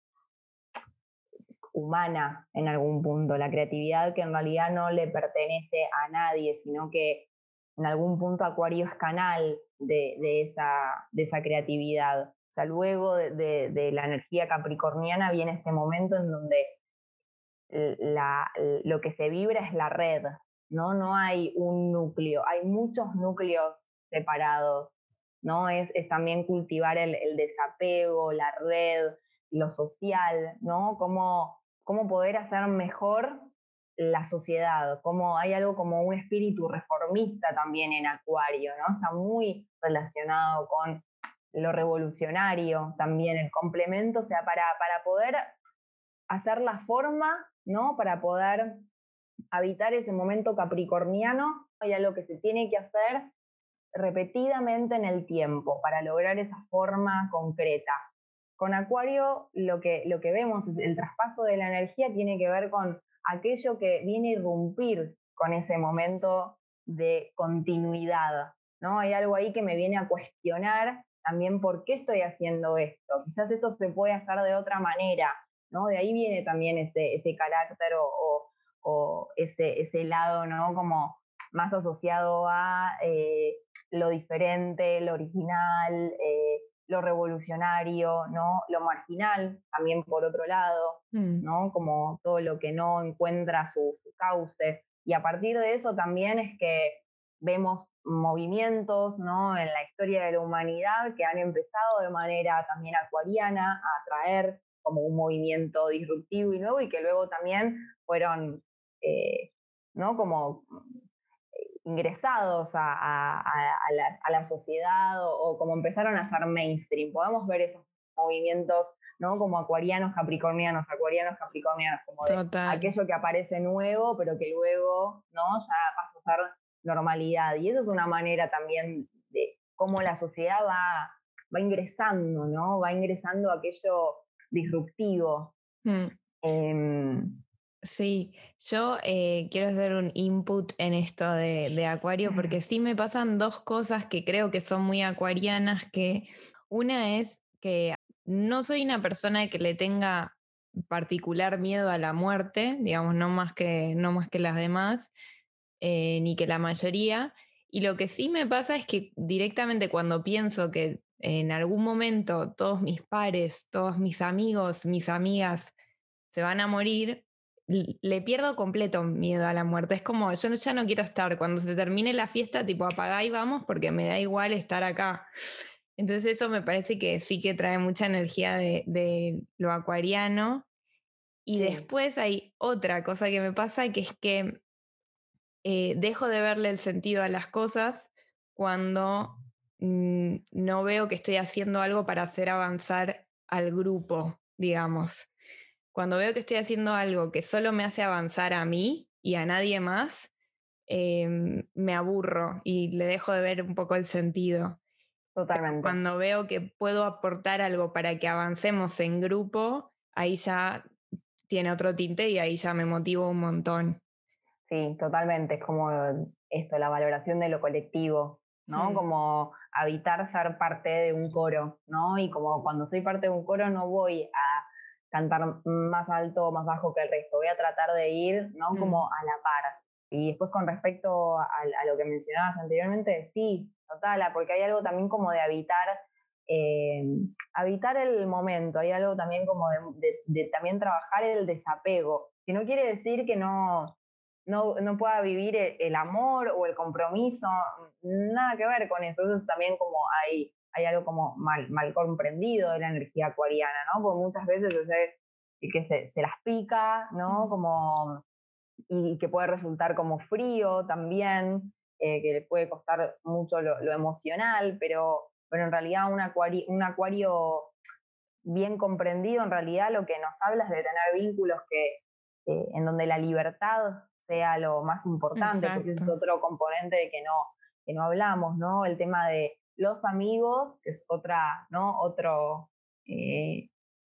humana en algún punto, la creatividad que en realidad no le pertenece a nadie, sino que en algún punto Acuario es canal de, esa, de esa creatividad. O sea, luego de, la energía capricorniana viene este momento en donde la, lo que se vibra es la red, ¿no? No hay un núcleo, hay muchos núcleos separados, ¿no? Es, es también cultivar el, el, desapego, la red, lo social, ¿no? Cómo cómo poder hacer mejor la sociedad, cómo hay algo como un espíritu reformista también en Acuario, ¿no? Está muy relacionado con lo revolucionario también, el complemento, o sea, para, para poder hacer la forma, ¿no? Para poder habitar ese momento capricorniano, hay algo que se tiene que hacer repetidamente en el tiempo para lograr esa forma concreta. Con Acuario lo que, lo que vemos, el traspaso de la energía tiene que ver con aquello que viene a irrumpir con ese momento de continuidad. ¿no? Hay algo ahí que me viene a cuestionar también por qué estoy haciendo esto. Quizás esto se puede hacer de otra manera. ¿no? De ahí viene también ese, ese carácter o, ese, ese lado ¿no? como más asociado a eh, lo diferente, lo original, eh, lo revolucionario, ¿no? Lo marginal, también por otro lado, mm. ¿no? Como todo lo que no encuentra su, cauce. Y a partir de eso también es que vemos movimientos ¿no? en la historia de la humanidad que han empezado de manera también acuariana a traer como un movimiento disruptivo y nuevo y que luego también fueron eh, ¿no? como ingresados a, la, sociedad o, como empezaron a ser mainstream. Podemos ver esos movimientos, ¿no? Como acuarianos, capricornianos, acuarianos, capricornianos, como de aquello que aparece nuevo, pero que luego, ¿no? Ya pasa a ser normalidad. Y eso es una manera también de cómo la sociedad va, va ingresando, ¿no? Va ingresando aquello disruptivo. Mm. Em, Sí, yo eh, quiero hacer un input en esto de, Acuario porque sí me pasan dos cosas que creo que son muy acuarianas, que una es que no soy una persona que le tenga particular miedo a la muerte, digamos, no más que, no más que las demás, eh, ni que la mayoría. Y lo que sí me pasa es que directamente cuando pienso que en algún momento todos mis pares, todos mis amigos, mis amigas se van a morir, le pierdo completo miedo a la muerte. Es como, yo ya no quiero estar. Cuando se termine la fiesta, tipo, apagá y vamos porque me da igual estar acá. Entonces eso me parece que sí que trae mucha energía de, lo acuariano. Y después hay otra cosa que me pasa, que es que eh, dejo de verle el sentido a las cosas cuando mm, no veo que estoy haciendo algo para hacer avanzar al grupo, digamos. Cuando veo que estoy haciendo algo que solo me hace avanzar a mí y a nadie más, em, me aburro y le dejo de ver un poco el sentido. Totalmente. Cuando veo que puedo aportar algo para que avancemos en grupo, ahí ya tiene otro tinte y ahí ya me motivo un montón. Sí, totalmente. Es como esto, la valoración de lo colectivo, ¿no? Mm. Como habitar ser parte de un coro, ¿no? Y como cuando soy parte de un coro no voy a cantar más alto o más bajo que el resto, voy a tratar de ir, ¿no? Mm. Como a la par. Y después con respecto a, lo que mencionabas anteriormente, sí, total, porque hay algo también como de habitar, eh, habitar el momento, hay algo también como de, también trabajar el desapego, que no quiere decir que no, no, no, pueda vivir e, el, amor o el compromiso, nada que ver con eso, eso también como hay, hay algo como mal, mal comprendido de la energía acuariana, ¿no? Porque muchas veces que se, se las pica, ¿no? Como y que puede resultar como frío también, eh, que le puede costar mucho lo, emocional, pero, pero en realidad un acuario, un acuario bien comprendido en realidad lo que nos habla es de tener vínculos que, en donde la libertad sea lo más importante, porque es otro componente de que no, que no hablamos, ¿no? El tema de los amigos, que es otra, ¿no? Otro, eh,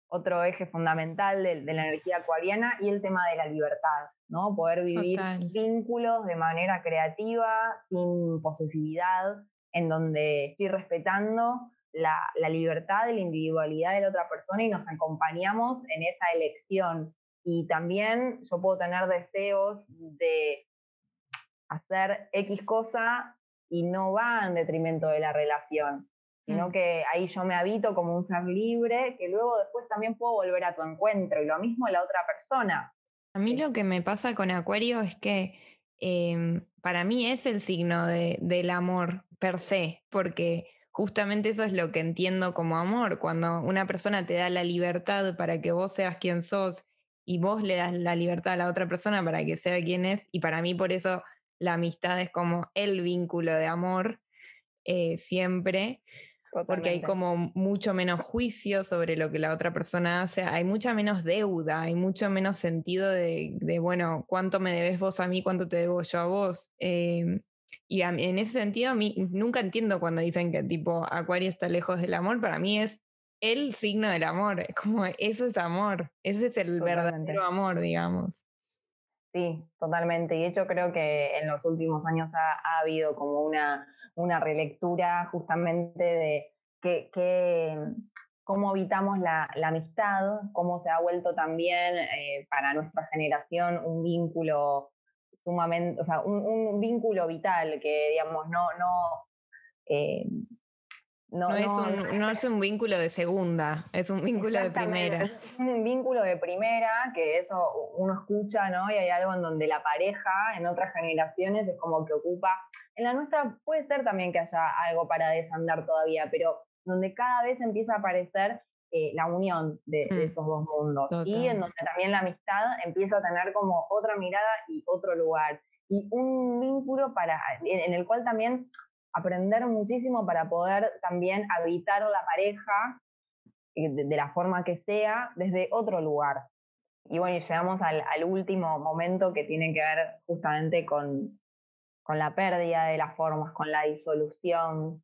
otro eje fundamental de, la energía acuariana, y el tema de la libertad. ¿no? Poder vivir vínculos de manera creativa, sin posesividad, en donde estoy respetando la, libertad y la individualidad de la otra persona y nos acompañamos en esa elección. Y también yo puedo tener deseos de hacer X cosa y no va en detrimento de la relación, sino mm. que ahí yo me habito como un ser libre, que luego después también puedo volver a tu encuentro y lo mismo la otra persona. A mí lo que me pasa con Acuario es que em, para mí es el signo de, del amor per se, porque justamente eso es lo que entiendo como amor, cuando una persona te da la libertad para que vos seas quien sos y vos le das la libertad a la otra persona para que sea quien es, y para mí por eso la amistad es como el vínculo de amor eh, siempre porque hay como mucho menos juicio sobre lo que la otra persona hace, hay mucha menos deuda, hay mucho menos sentido de, bueno, cuánto me debes vos a mí, cuánto te debo yo a vos. Em, y en ese sentido, a mí nunca entiendo cuando dicen que tipo Acuario está lejos del amor, para mí es el signo del amor, es como eso es amor, ese es el verdadero amor, digamos. Sí, totalmente. Y de hecho creo que en los últimos años ha habido como una una relectura justamente de que, cómo habitamos la, amistad, cómo se ha vuelto también eh, para nuestra generación un vínculo sumamente, o sea, un, vínculo vital que, digamos, no, no, eh, no, es un, no, es un, vínculo de segunda, es un vínculo de primera. Es un vínculo de primera, que eso uno escucha, ¿no? Y hay algo en donde la pareja en otras generaciones es como que ocupa. En la nuestra puede ser también que haya algo para desandar todavía, pero donde cada vez empieza a aparecer eh, la unión de, mm. esos dos mundos. Y en donde también la amistad empieza a tener como otra mirada y otro lugar. Y un vínculo para, en el cual también aprender muchísimo para poder también habitar la pareja eh, de, la forma que sea desde otro lugar. Y bueno, llegamos al, último momento que tiene que ver justamente con, con, la pérdida de las formas, con la disolución,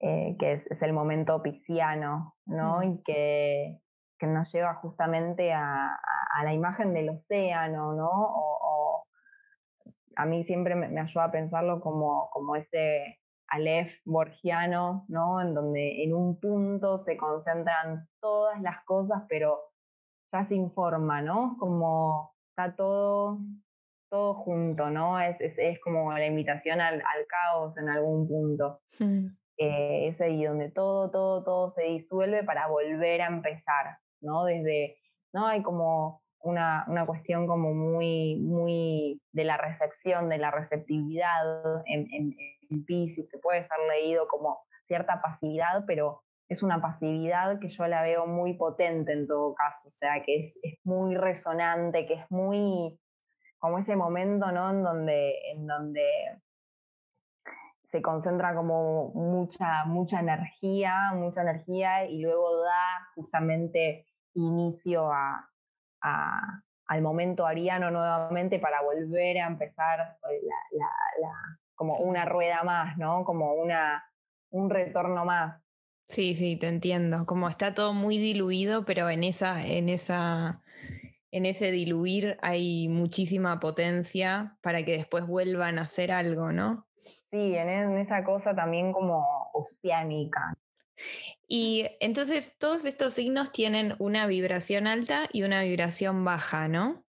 eh, que es, el momento pisciano, ¿no? Y que, que, nos lleva justamente a, a, la imagen del océano, ¿no? O, a mí siempre me, me, ayuda a pensarlo como, como ese Aleph borgiano, ¿no? En donde en un punto se concentran todas las cosas, pero ya se informa, ¿no? Como está todo, todo junto, ¿no? Es, es, como la invitación al, caos en algún punto. Mm. Eh, es ahí donde todo, todo, todo se disuelve para volver a empezar, ¿no? Desde, ¿no? Hay como una, una, cuestión como muy, muy de la recepción, de la receptividad en, en, en Pisces, que puede ser leído como cierta pasividad, pero es una pasividad que yo la veo muy potente en todo caso, o sea, que es, muy resonante, que es muy como ese momento, ¿no? En donde, en donde se concentra como mucha, mucha energía, mucha energía y luego da justamente inicio a, al momento ariano nuevamente para volver a empezar como una rueda más, ¿no? Como una, un retorno más. Sí, sí, te entiendo. Como está todo muy diluido, pero en esa, en esa, en ese diluir hay muchísima potencia para que después vuelvan a hacer algo, ¿no? Sí, en, en esa cosa también como oceánica. Y entonces todos estos signos tienen una vibración alta y una vibración baja, ¿no?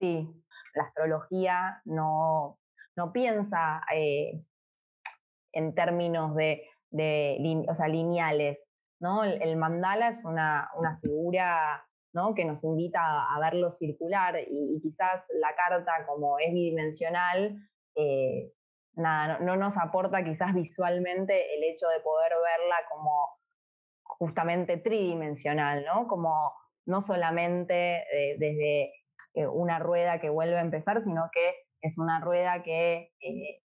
Sí, la astrología no, no piensa eh, en términos de, de o sea, lineales, ¿no? El, mandala es una, una, figura ¿no? que nos invita a, verlo circular y, quizás la carta como es bidimensional, eh, nada, no, nos aporta quizás visualmente el hecho de poder verla como justamente tridimensional, ¿no? Como no solamente eh, desde eh, una rueda que vuelve a empezar, sino que es una rueda que eh,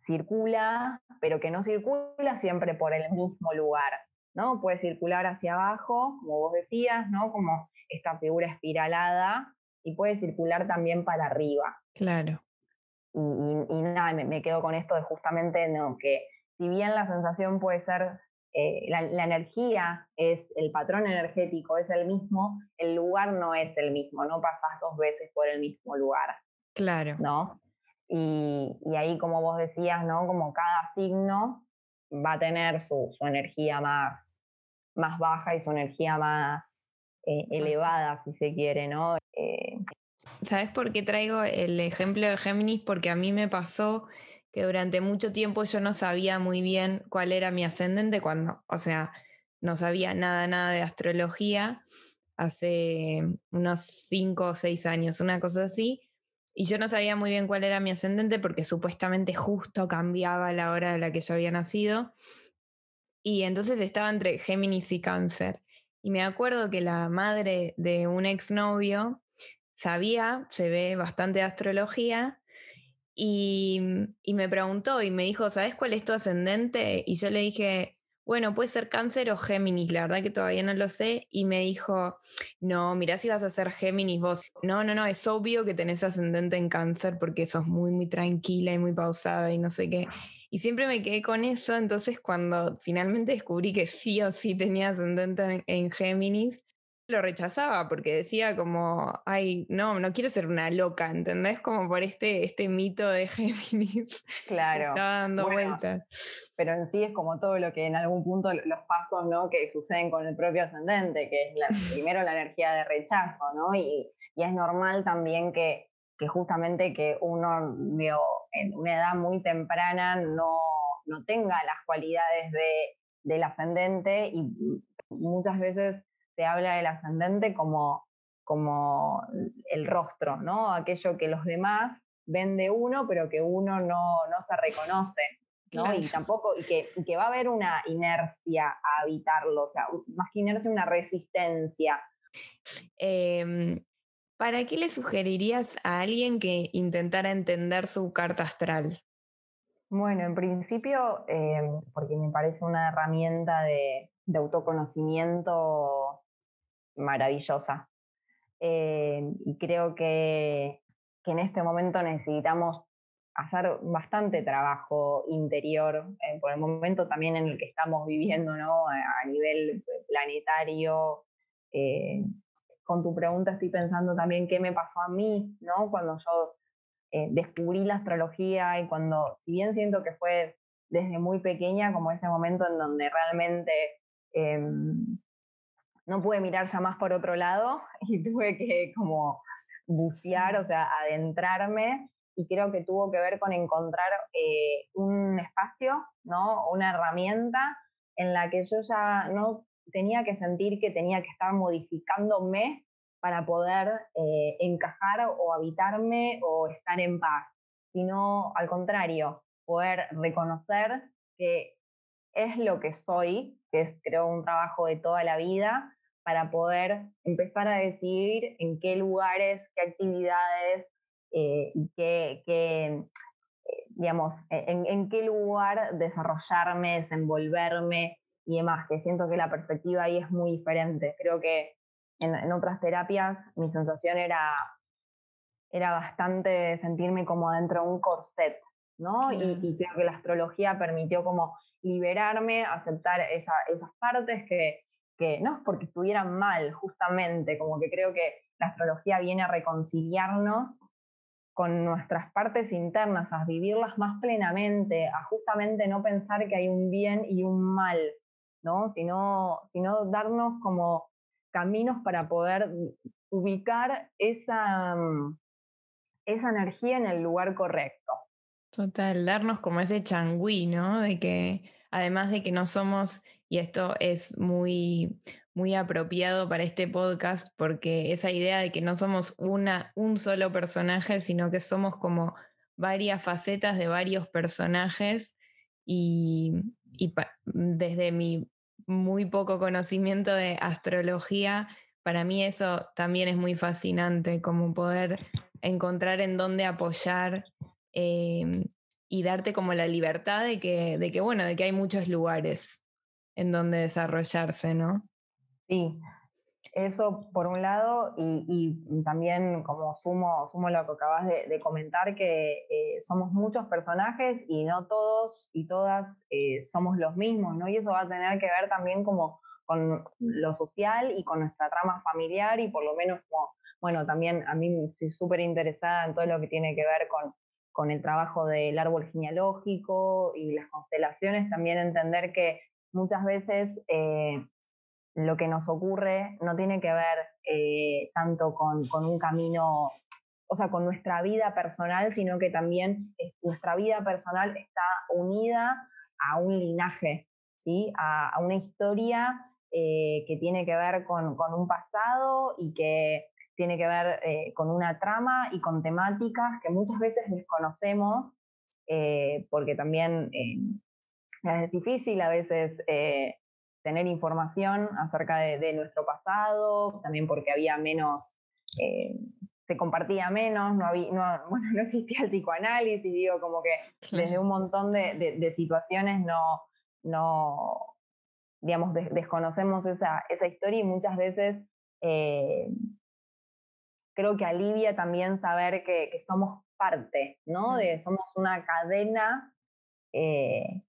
circula, pero que no circula siempre por el mismo lugar, ¿no? Puede circular hacia abajo, como vos decías, ¿no? Como esta figura espiralada, y puede circular también para arriba. Claro. Y, nada, me, quedo con esto de justamente ¿no? que si bien la sensación puede ser, eh, la, energía es, el patrón energético es el mismo, el lugar no es el mismo, no pasas dos veces por el mismo lugar. Claro. ¿No? Y, ahí, como vos decías, ¿no? Como cada signo va a tener su, energía más, más baja y su energía más eh, elevada, si se quiere, ¿no? Eh, ¿Sabes por qué traigo el ejemplo de Géminis? Porque a mí me pasó que durante mucho tiempo yo no sabía muy bien cuál era mi ascendente cuando, o sea, no sabía nada, nada de astrología hace unos cinco o seis años, una cosa así. Y yo no sabía muy bien cuál era mi ascendente porque supuestamente justo cambiaba la hora de la que yo había nacido. Y entonces estaba entre Géminis y Cáncer. Y me acuerdo que la madre de un exnovio sabía, se ve bastante astrología, y, y, me preguntó y me dijo, ¿sabes cuál es tu ascendente? Y yo le dije, bueno, puede ser cáncer o Géminis, la verdad que todavía no lo sé. Y me dijo, no, mirá si vas a ser Géminis vos. No, no, no, es obvio que tenés ascendente en cáncer porque sos muy, muy tranquila y muy pausada y no sé qué. Y siempre me quedé con eso, entonces cuando finalmente descubrí que sí o sí tenía ascendente en Géminis, lo rechazaba porque decía como, ay, no, no quiero ser una loca, ¿entendés? Como por este, este mito de Géminis. Claro. estaba dando vueltas. Pero en sí es como todo lo que en algún punto los pasos, ¿no? Que suceden con el propio ascendente, que es la, primero la energía de rechazo, ¿no? Y, y es normal también que, que justamente que uno, digo, en una edad muy temprana no, no tenga las cualidades de, del ascendente y muchas veces se habla del ascendente como, como el rostro, ¿no? Aquello que los demás ven de uno, pero que uno no, se reconoce. ¿no? Y tampoco, y que, que, va a haber una inercia a habitarlo, o sea, más que inercia, una resistencia. Em, ¿Para qué le sugerirías a alguien que intentara entender su carta astral? Bueno, en principio, em, porque me parece una herramienta de, de autoconocimiento maravillosa. Eh, y creo que, en este momento necesitamos hacer bastante trabajo interior eh, por el momento también en el que estamos viviendo ¿no? a, nivel planetario. Eh, con tu pregunta estoy pensando también qué me pasó a mí, ¿no? Cuando yo descubrí la astrología y cuando, si bien siento que fue desde muy pequeña, como ese momento en donde realmente em, no pude mirar ya más por otro lado y tuve que como bucear, o sea, adentrarme y creo que tuvo que ver con encontrar eh, un espacio, ¿no? Una herramienta en la que yo ya no tenía que sentir que tenía que estar modificándome para poder eh, encajar o habitarme o estar en paz, sino al contrario, poder reconocer que es lo que soy, que es creo un trabajo de toda la vida, para poder empezar a decidir en qué lugares, qué actividades eh, y qué, eh, digamos, e, en, qué lugar desarrollarme, desenvolverme y demás, que siento que la perspectiva ahí es muy diferente. Creo que en, otras terapias mi sensación era, era bastante sentirme como dentro de un corset, ¿no? Y, y, creo que la astrología permitió como liberarme, aceptar esas partes que, no es porque estuvieran mal, justamente, como que creo que la astrología viene a reconciliarnos con nuestras partes internas, a vivirlas más plenamente, a justamente no pensar que hay un bien y un mal, ¿no? Sino, sino darnos como caminos para poder ubicar esa, esa energía en el lugar correcto. Total, darnos como ese changüí, ¿no? De que además de que no somos, y esto es muy, muy apropiado para este podcast, porque esa idea de que no somos una, un solo personaje, sino que somos como varias facetas de varios personajes y, desde mi muy poco conocimiento de astrología, para mí eso también es muy fascinante, como poder encontrar en dónde apoyar em, y darte como la libertad de que, de que, bueno, de que hay muchos lugares en donde desarrollarse, ¿no? Sí, eso por un lado, y, también como sumo, sumo lo que acabas de, comentar, que eh, somos muchos personajes y no todos y todas eh, somos los mismos, ¿no? Y eso va a tener que ver también como con lo social y con nuestra trama familiar y por lo menos como, bueno, también a mí estoy súper interesada en todo lo que tiene que ver con con el trabajo del árbol genealógico y las constelaciones, también entender que muchas veces eh, lo que nos ocurre no tiene que ver eh, tanto con, un camino, o sea, con nuestra vida personal, sino que también nuestra vida personal está unida a un linaje, ¿sí? a, una historia eh, que tiene que ver con, con un pasado y que tiene que ver eh, con una trama y con temáticas que muchas veces desconocemos, eh, porque también eh, es difícil a veces tener información acerca de, nuestro pasado, también porque había menos, se compartía menos, no, había, no, bueno, no existía el psicoanálisis, digo, como que desde un montón de, situaciones no, no digamos, desconocemos esa, esa historia y muchas veces creo que alivia también saber que, somos parte, ¿no? De, somos una cadena, eh,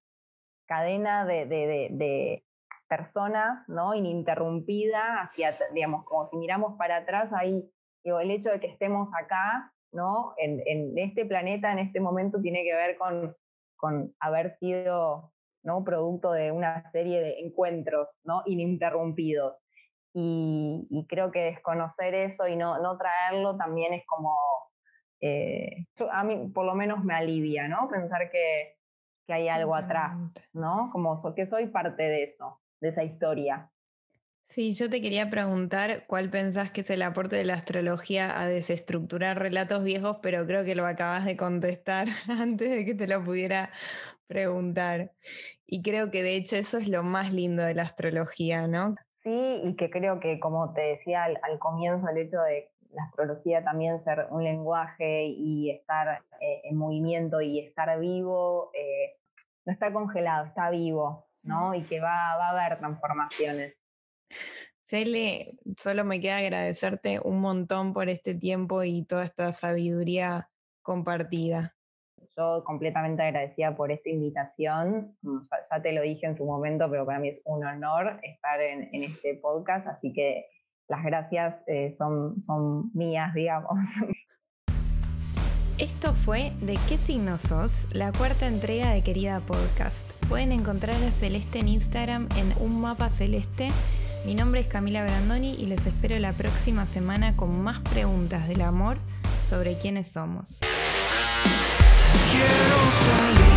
cadena de, personas, ¿no? Ininterrumpida hacia, digamos, como si miramos para atrás, ahí, digo, el hecho de que estemos acá, ¿no? En, este planeta, en este momento, tiene que ver con, con haber sido, ¿no? Producto de una serie de encuentros, ¿no? Ininterrumpidos. Y, creo que desconocer eso y no, no traerlo también es como, eh, a mí por lo menos me alivia, ¿no? Pensar que, que hay algo atrás, ¿no? Como que soy parte de eso, de esa historia. Sí, yo te quería preguntar cuál pensás que es el aporte de la astrología a desestructurar relatos viejos, pero creo que lo acabas de contestar antes de que te lo pudiera preguntar. Y creo que de hecho eso es lo más lindo de la astrología, ¿no? Sí, y que creo que, como te decía al, comienzo, el hecho de la astrología también ser un lenguaje y estar eh, en movimiento y estar vivo, eh, no está congelado, está vivo, ¿no? Y que va, va a haber transformaciones. Cele, solo me queda agradecerte un montón por este tiempo y toda esta sabiduría compartida yo completamente agradecida por esta invitación. Mm, ya, te lo dije en su momento, pero para mí es un honor estar en, este podcast, así que las gracias eh, son, son mías, digamos. Esto fue De qué signo sos, la cuarta entrega de Querida Podcast. Pueden encontrar a Celeste en Instagram en Un Mapa Celeste. Mi nombre es Camila Brandoni y les espero la próxima semana con más preguntas del amor sobre quiénes somos. Quiero salir.